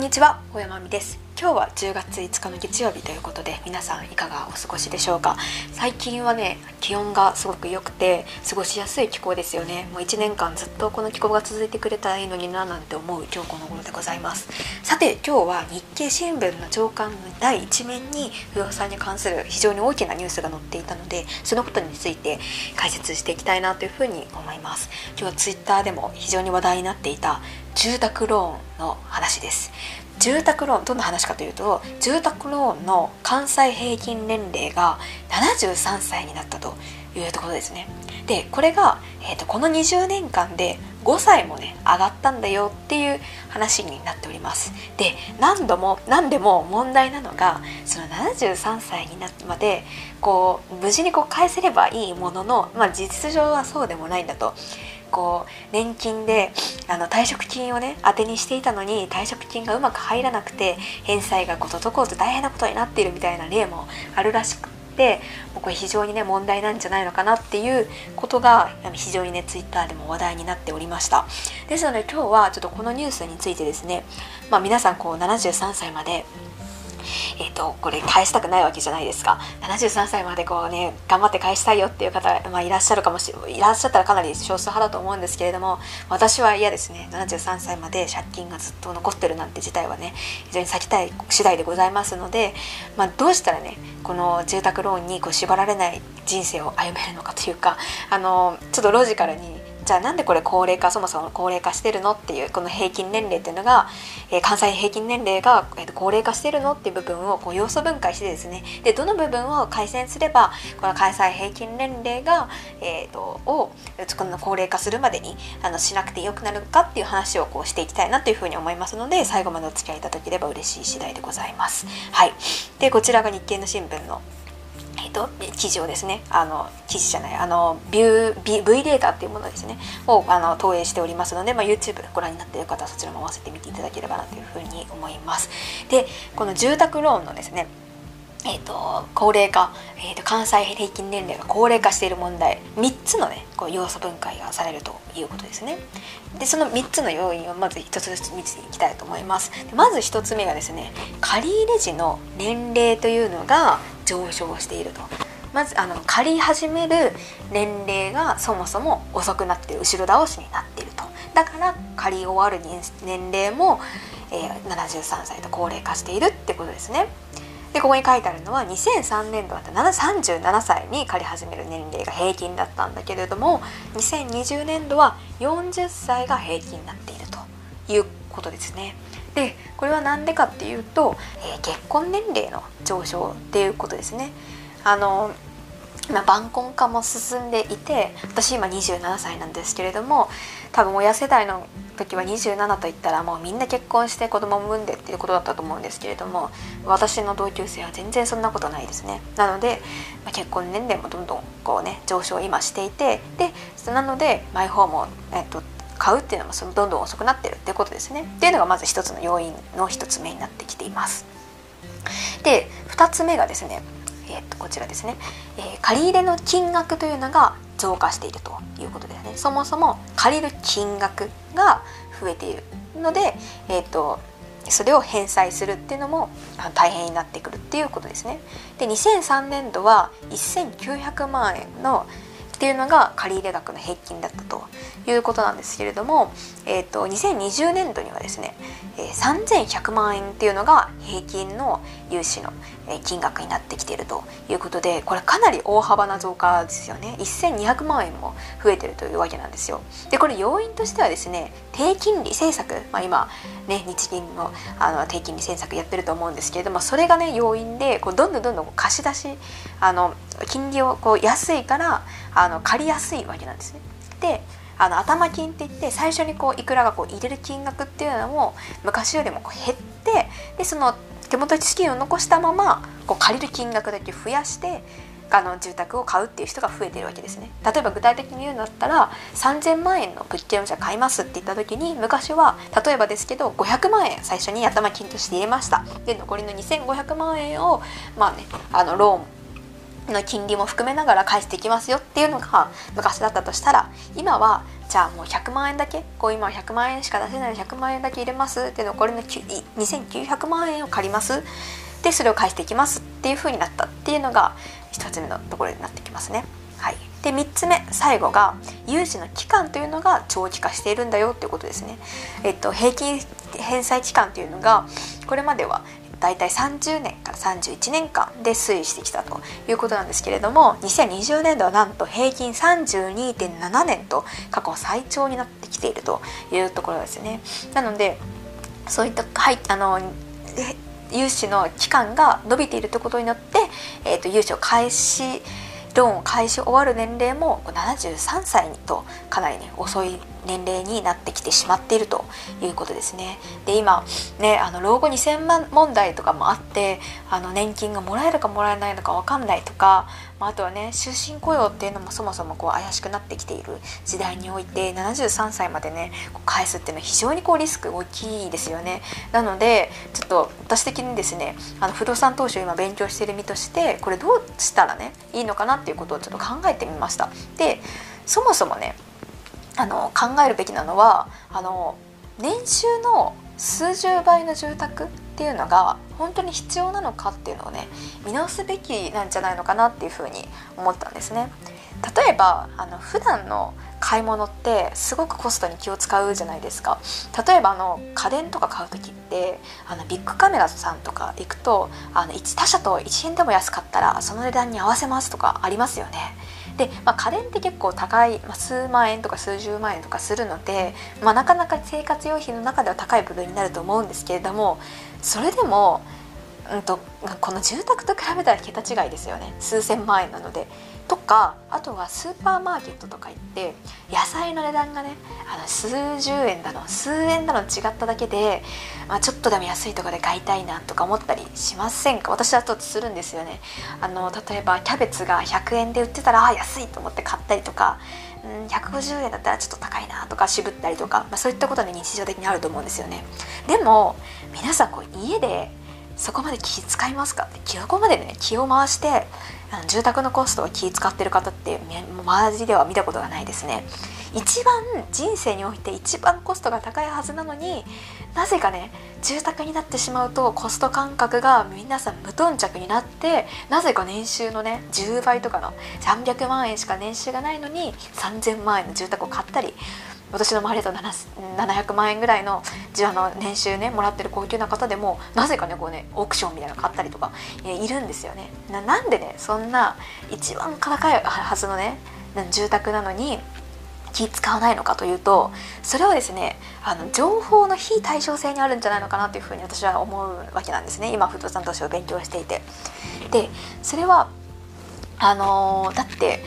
んにちは小山美です。今日は10月5日の月曜日ということで皆さんいかがお過ごしでしょうか？最近はね気温がすごく良くて過ごしやすい気候ですよね。もう1年間ずっとこの気候が続いてくれたらいいのにななんて思う今日この頃でございます。さて今日は日経新聞の朝刊の第1面に不動産に関する非常に大きなニュースが載っていたのでそのことについて解説していきたいなというふうに思います。今日はツイッターでも非常に話題になっていた住宅ローンの話です。住宅ローンどんな話かというと住宅ローンの関西平均年齢が73歳になったというところですね。でこれが、えーと、この20年間で5歳もね上がったんだよっていう話になっております。で何度も何でも問題なのがその73歳になってまでこう無事にこう返せればいいものの、まあ、実情はそうでもないんだと。こう年金であの退職金をね当てにしていたのに退職金がうまく入らなくて返済がこととこうと大変なことになっているみたいな例もあるらしくてもうこれ非常にね問題なんじゃないのかなっていうことが非常にねツイッターでも話題になっておりました。ですので今日はちょっとこのニュースについてですね、まあ、皆さんこう73歳までえーと、これ返したくないわけじゃないですか。73歳までこうね頑張って返したいよっていう方、まあ、いらっしゃるかもしいらっしゃったらかなり少数派だと思うんですけれども私は嫌ですね。73歳まで借金がずっと残ってるなんて事態はね非常に避けたい次第でございますので、まあ、どうしたらねこの住宅ローンにこう縛られない人生を歩めるのかというかあのちょっとロジカルにじゃあなんでこれ高齢化そもそも高齢化してるのっていうこの平均年齢っていうのが、えー、関西平均年齢が、えー、高齢化してるのっていう部分をこう要素分解してですねでどの部分を改善すればこの関西平均年齢が、えーと、をこの高齢化するまでにあのしなくてよくなるかっていう話をこうしていきたいなというふうに思いますので最後までお付き合いいただければ嬉しい次第でございます。はい、でこちらが日経の新聞のーと、記事をですねあの記事じゃないあのビュー V, v データっていうものですねをあの投影しておりますので、まあ、YouTube ご覧になっている方はそちらも合わせて見ていただければなというふうに思います。でこの住宅ローンのですねえーと、高齢化、えーと、関西平均年齢が高齢化している問題3つのねこう要素分解がされるということですね。でその3つの要因をまず1つずつ見ていきたいと思います。まず1つ目がですね借入時の年齢というのが上昇していると。まずあの借り始める年齢がそもそも遅くなってる後ろ倒しになっていると。だから借り終わる年齢も、えー、73歳と高齢化しているってことですね。でここに書いてあるのは2003年度だった37歳に借り始める年齢が平均だったんだけれども2020年度は40歳が平均になっているということですね。でこれは何でかっていうと、えー、結婚年齢の上昇っていうことですね。あのま、晩婚化も進んでいて私今27歳なんですけれども多分親世代の時は27といったらもうみんな結婚して子供を産んでっていうことだったと思うんですけれども私の同級生は全然そんなことないですねなので、まあ、結婚年齢もどんどんこうね上昇今していてでなのでマイホームを、えっと、買うっていうのもそのどんどん遅くなってるっていうことですね。っていうのがまず一つの要因の一つ目になってきています。で2つ目がですねえー、とこちらですね、えー、借り入れの金額というのが増加しているということですね。そもそも借りる金額が増えているので、えーと、それを返済するっていうのも大変になってくるっていうことですね。で2003年度は1900万円のっていうのが借入額の平均だったということなんですけれども、えーと、2020年度にはですね、えー、3100万円っていうのが平均の融資の金額になってきているということでこれかなり大幅な増加ですよね。1200万円も増えてるというわけなんですよ。でこれ要因としてはですね低金利政策、まあ、今ね日銀のあの低金利政策やってると思うんですけれどもそれがね要因でこうどんどんどんどん貸し出しあの金利をこう安いからあの借りやすいわけなんですね。であの頭金って言って最初にこういくらがこう入れる金額っていうのも昔よりもこう減ってでその手元に資金を残したままこう借りる金額だけ増やしてあの住宅を買うっていう人が増えてるわけですね例えば具体的に言うんだったら3000万円の物件をじゃ買いますって言った時に昔は例えばですけど500万円最初に頭金として入れましたで残りの2500万円をまあねあのローンの金利も含めながら返していきますよっていうのが昔だったとしたら今はじゃあもう100万円だけこう今100万円しか出せない100万円だけ入れますって残りの2900万円を借りますでそれを返していきますっていう風になったっていうのが1つ目のところになってきますね。はい、で3つ目最後が融資の期間というのが長期化しているんだよっていうことですね。えっと、平均返済期間というのがこれまではだいたい30年から31年間で推移してきたということなんですけれども2020年度はなんと平均32.7年と過去最長になってきているというところですね。なのでそういった、はい、あの融資の期間が伸びているということによって、えーと、融資を開始ローンを返し終わる年齢も73歳にとかなりね遅い年齢になってきてしまっているということですね。で今ねあの老後2000万問題とかもあってあの年金がもらえるかもらえないのか分かんないとか、まあ、あとはね終身雇用っていうのもそもそもこう怪しくなってきている時代において73歳までね返すっていうのは非常にこうリスク大きいですよね。なのでちょっと私的にですねあの不動産投資を今勉強している身としてこれどうしたらねいいのかなっていうことをちょっと考えてみました。でそもそもねあの考えるべきなのはあの年収の数十倍の住宅っていうのが本当に必要なのかっていうのをね見直すべきなんじゃないのかなっていうふうに思ったんですね。例えばあの普段の買い物ってすごくコストに気を使うじゃないですか例えばあの家電とか買う時ってあのビッグカメラさんとか行くとあの他社と1円でも安かったらその値段に合わせますとかありますよねで、まあ、家電って結構高い、まあ、数万円とか数十万円とかするので、まあ、なかなか生活用品の中では高い部分になると思うんですけれどもそれでも、うんと、この住宅と比べたら桁違いですよね数千万円なので。とかあとはスーパーマーケットとか行って野菜の値段がねあの数十円だの数円だの違っただけで、まあ、ちょっとでも安いとこで買いたいなとか思ったりしませんか？私はちょっとするんですよね。あの例えばキャベツが100円で売ってたらあ安いと思って買ったりとかうん、150円だったらちょっと高いなとか渋ったりとか、まあ、そういったことに日常的にあると思うんですよね。でも皆さんこう家でそこまで気使いますか？ってそこまでね気を回して住宅のコストを気使ってる方って周りでは見たことがないですね。一番人生において一番コストが高いはずなのになぜかね住宅になってしまうとコスト感覚が皆さん無頓着になってなぜか年収のね10倍とかの300万円しか年収がないのに3000万円の住宅を買ったり私の周りだと700万円ぐらいのあの年収ねもらってる高級な方でもなぜかねこうねオークションみたいなの買ったりとかいるんですよねななんでねそんな一番高いはずのね住宅なのに気使わないのかというとそれはですねあの情報の非対称性にあるんじゃないのかなというふうに私は思うわけなんですね今不動産投資を勉強していて。でそれはあのー、だって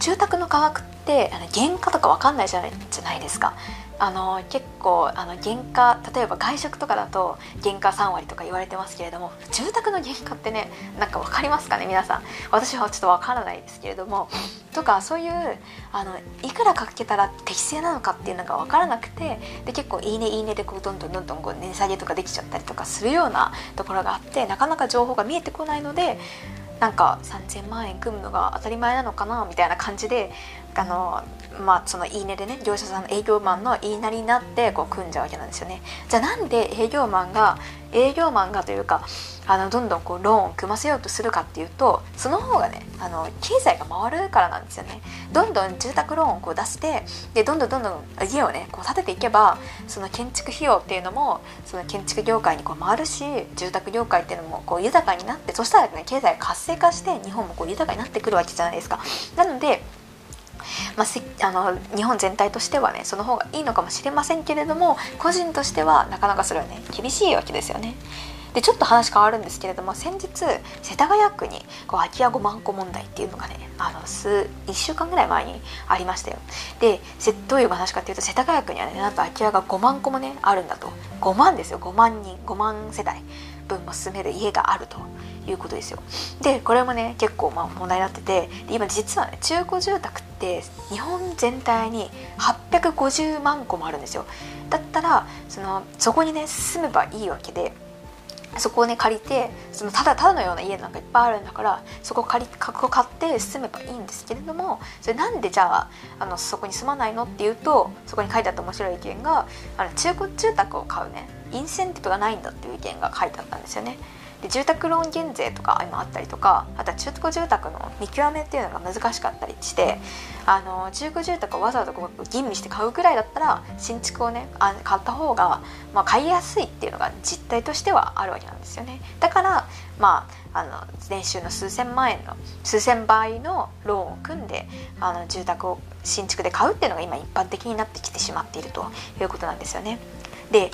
住宅の価格ってあの原価とか分かんないじゃないじゃないですか。あの結構あの原価例えば外食とかだと原価3割とか言われてますけれども住宅の原価ってねなんか分かりますかね皆さん私はちょっと分からないですけれどもとかそういうあのいくらかけたら適正なのかっていうのが分からなくてで結構「いいねいいね」でこうどんどんどんどんこう値下げとかできちゃったりとかするようなところがあってなかなか情報が見えてこないのでなんか3,000万円組むのが当たり前なのかなみたいな感じであのまあそのいいねでね業者さんの営業マンの言いなりになってこう組んじゃうわけなんですよね。じゃあなんで営業マンが営業マンがというかあのどんどんこうローンを組ませようとするかっていうとその方がねあの経済が回るからなんですよねどんどん住宅ローンをこう出してでどんどんどんどん家をねこう建てていけばその建築費用っていうのもその建築業界にこう回るし住宅業界っていうのもこう豊かになってそしたらね経済が活性化して日本もこう豊かになってくるわけじゃないですか。なのでまあ、あの日本全体としてはねその方がいいのかもしれませんけれども個人としてはなかなかそれはね厳しいわけですよね。でちょっと話変わるんですけれども先日世田谷区にこう空き家5万戸問題っていうのがねあの数1週間ぐらい前にありましたよ。でどういう話かっていうと世田谷区にはねなんと空き家が5万戸もねあるんだと。5万ですよ。5万人5万世帯分も住める家があると。いうことですよ。でこれもね結構まあ問題になってて今実はね中古住宅って日本全体に850万戸もあるんですよ。だったらそのそこにね住めばいいわけでそこをね借りてそのただただのような家なんかいっぱいあるんだからそこを借りここ買って住めばいいんですけれどもそれなんでじゃああのそこに住まないのっていうとそこに書いてあった面白い意見があの中古住宅を買うねインセンティブがないんだっていう意見が書いてあったんですよね。で住宅ローン減税とか今あったりとかあとは中古住宅の見極めっていうのが難しかったりしてあの中古住宅をわざわざこう吟味して買うぐらいだったら新築をねあ買った方が、まあ、買いやすいっていうのが実態としてはあるわけなんですよねだからまああの年収の数千万円の数千倍のローンを組んであの住宅を新築で買うっていうのが今一般的になってきてしまっているということなんですよね。で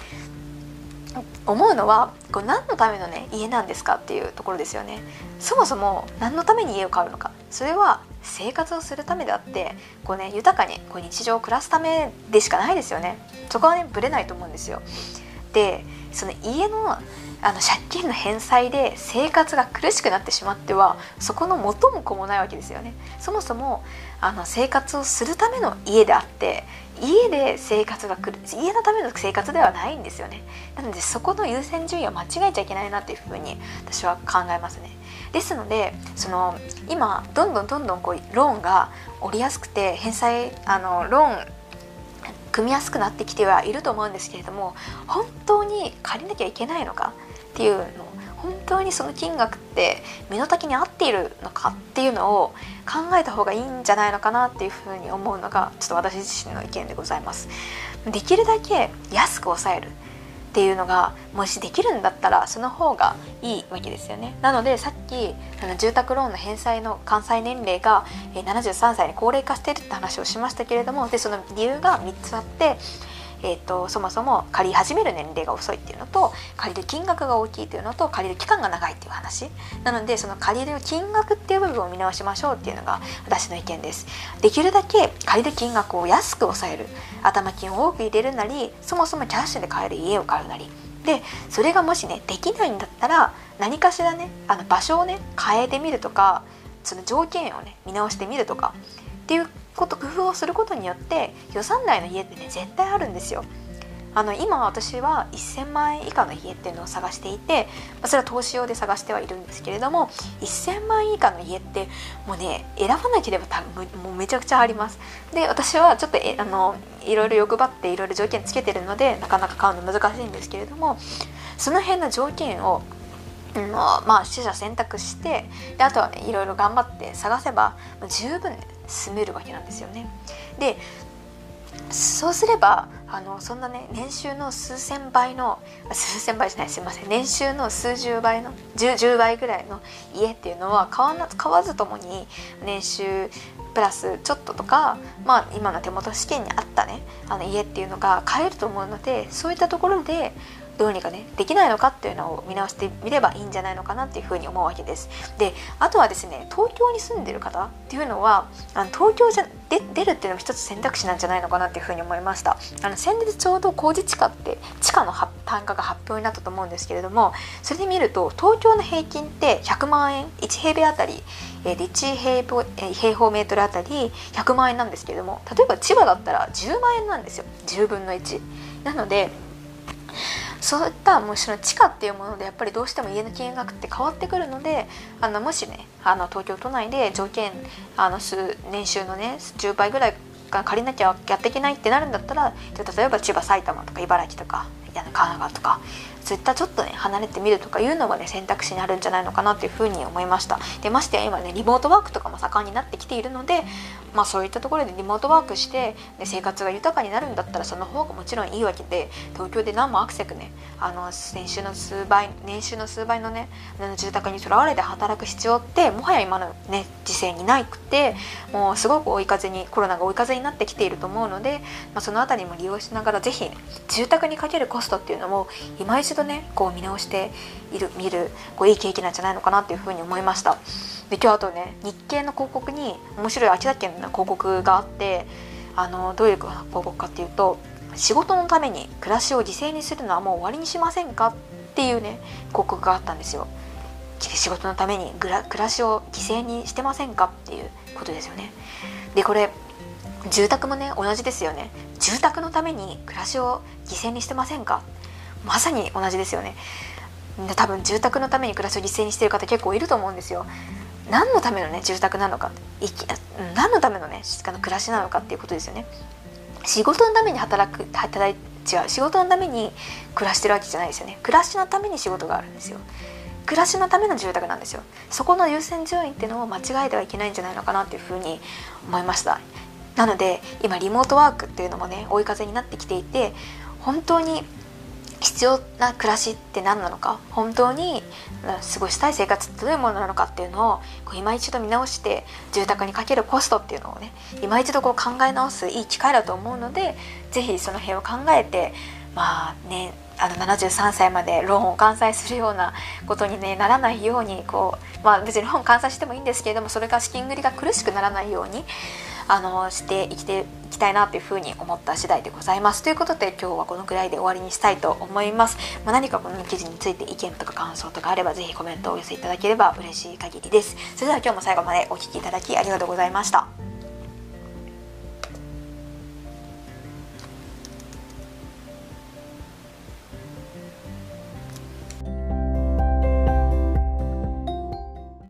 思うのはこれ何のためのね家なんですかっていうところですよね。そもそも何のために家を買うのか。それは生活をするためであってこう、ね、豊かにこう日常を暮らすためでしかないですよね。そこはねぶれないと思うんですよ。でその家のあの借金の返済で生活が苦しくなってしまってはそこの元も子もないわけですよね。そもそもあの生活をするための家であって家で生活が来る家のための生活ではないんですよね。なのでそこの優先順位を間違えちゃいけないなっていうふうに私は考えますね。ですのでその今どんどんどんどんこうローンが降りやすくて返済あのローン組みやすくなってきてはいると思うんですけれども本当に借りなきゃいけないのかっていうの本当にその金額って身の丈に合っているのかっていうのを考えた方がいいんじゃないのかなっていうふうに思うのがちょっと私自身の意見でございます。できるだけ安く抑えるっていうのがもしできるんだったらその方がいいわけですよねなのでさっきあの住宅ローンの返済の完済年齢が73歳に高齢化してるって話をしましたけれどもでその理由が3つあってえーと、そもそも借り始める年齢が遅いっていうのと借りる金額が大きいっていうのと借りる期間が長いっていう話。なのでその借りる金額っていう部分を見直しましょうっていうのが私の意見です。できるだけ借りる金額を安く抑える。頭金を多く入れるなりそもそもキャッシュで買える家を買うなり。でそれがもしねできないんだったら何かしらねあの場所をね変えてみるとかその条件をね見直してみるとかっていうこと工夫をすることによって予算内の家ってね絶対あるんですよ。あの今私は1000万円以下の家っていうのを探していてそれは投資用で探してはいるんですけれども1000万円以下の家ってもうね選ばなければ多分もうめちゃくちゃありますで私はちょっとえあのいろいろ欲張っていろいろ条件つけてるのでなかなか買うの難しいんですけれどもその辺の条件をのまあ取捨選択してであとはいろいろ頑張って探せば十分、住めるわけなんですよね。でそうすればあのそんなね年収の数千倍の数千倍じゃないすいません年収の数十倍の 10, 倍ぐらいの家っていうのは買わな買わずともに年収プラスちょっととか、まあ、今の手元試験にあったねあの家っていうのが買えると思うのでそういったところでどうにかねできないのかっていうのを見直してみればいいんじゃないのかなっていうふうに思うわけです。であとはですね東京に住んでる方っていうのはあの東京じゃで出るっていうのも一つ選択肢なんじゃないのかなっていうふうに思いました。あの先日ちょうど工事地価って地価の単価が発表になったと思うんですけれどもそれで見ると東京の平均って100万円1平米あたり1平平方メートルあたり100万円なんですけれども例えば千葉だったら10万円なんですよ。10分の1なのでそういったもうその地価っていうものでやっぱりどうしても家の金額って変わってくるのであのもしねあの東京都内で条件あの数年収のね10倍ぐらいが借りなきゃやっていけないってなるんだったら例えば千葉埼玉とか茨城とか神奈川とかそういったちょっとね離れてみるとかいうのもね選択肢になるんじゃないのかなっていうふうに思いました。でましてや今ねリモートワークとかも盛んになってきているのでまあそういったところでリモートワークしてで生活が豊かになるんだったらその方がもちろんいいわけで東京で何もアクセクねあの年収の数倍年収の数倍のね住宅にとらわれて働く必要ってもはや今のね時勢にないくてもうすごく追い風にコロナが追い風になってきていると思うので、まあ、その辺りも利用しながら是非、ね、住宅にかけるコストっていうのも今一度ねこう見直している見るこういい経験なんじゃないのかなっていうふうに思いました。で今日あとね日経の広告に面白い秋田県の広告があってあのどういう広告かっていうと仕事のために暮らしを犠牲にするのはもう終わりにしませんかっていうね広告があったんですよ。仕事のために暮らしを犠牲にしてませんかっていうことですよね。でこれ住宅もね同じですよね。住宅のために暮らしを犠牲にしてませんかまさに同じですよね。多分住宅のために暮らしを犠牲にしてる方結構いると思うんですよ。何のためのね住宅なのか。生き何のためのねあの暮らしなのかっていうことですよね。仕事のために働く働い違う仕事のために暮らしてるわけじゃないですよね。暮らしのために仕事があるんですよ。暮らしのための住宅なんですよ。そこの優先順位っていうのを間違えてはいけないんじゃないのかなっていうふうに思いました。なので今リモートワークっていうのもね追い風になってきていて本当に必要な暮らしって何なのか本当に過ごしたい生活ってどういうものなのかっていうのをこう今一度見直して住宅にかけるコストっていうのをね今一度こう考え直すいい機会だと思うので是非その辺を考えてまあねあの73歳までローンを完済するようなことに、ね、ならないようにこう、まあ、別にローン完済してもいいんですけれどもそれが資金繰りが苦しくならないようにあのして生きていきたいなというふうに思った次第でございます。ということで今日はこのくらいで終わりにしたいと思います、まあ、何かこの記事について意見とか感想とかあればぜひコメントをお寄せいただければ嬉しい限りです。それでは今日も最後までお聴きいただきありがとうございました。